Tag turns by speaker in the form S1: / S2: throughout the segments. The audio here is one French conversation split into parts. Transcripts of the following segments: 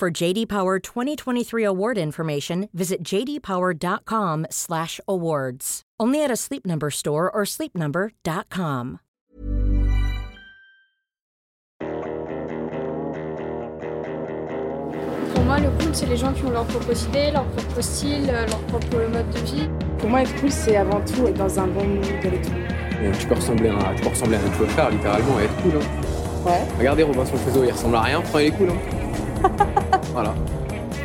S1: For JD Power 2023 award information, visit jdpower.com/awards. Only at a Sleep Number store or sleepnumber.com.
S2: Pour moi, le cool, c'est les gens qui ont leur propre idée, leur propre style, euh, leur propre mode de vie.
S3: Pour moi, être cool, c'est avant tout être dans un bon mood et tout.
S4: Et tu peux ressembler à, tu peux ressembler à frère, littéralement, et être cool. Hein.
S3: Ouais.
S4: Regardez Robinson Crusoe, il ressemble à rien, pourtant il est cool. Hein. Voilà.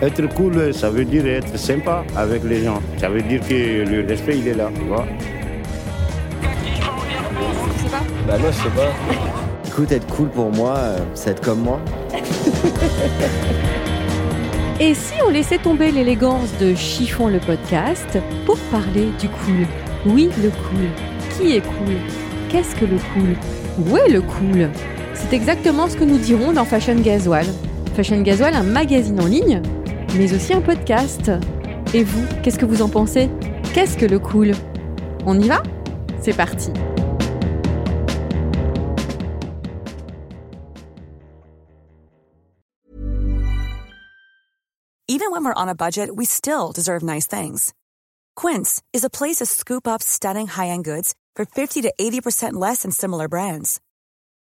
S5: Être cool, ça veut dire être sympa avec les gens. Ça veut dire que le respect, il est là, tu vois.
S6: Bah moi je sais pas.
S7: Écoute, être cool pour moi, euh, c'est être comme moi.
S8: Et si on laissait tomber l'élégance de Chiffon le podcast pour parler du cool? Oui, le cool. Qui est cool? Qu'est-ce que le cool? Où est le cool? C'est exactement ce que nous dirons dans Fashion Gasoil. Fashion Gasoil, un magazine en ligne, mais aussi un podcast. Et vous, qu'est-ce que vous en pensez? Qu'est-ce que le cool? On y va? C'est parti
S9: Even when we're on a budget, we still deserve nice things. Quince is a place to scoop up stunning high-end goods for 50 to 80% less than similar brands.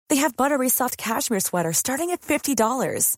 S9: They have buttery soft cashmere sweaters starting at $50,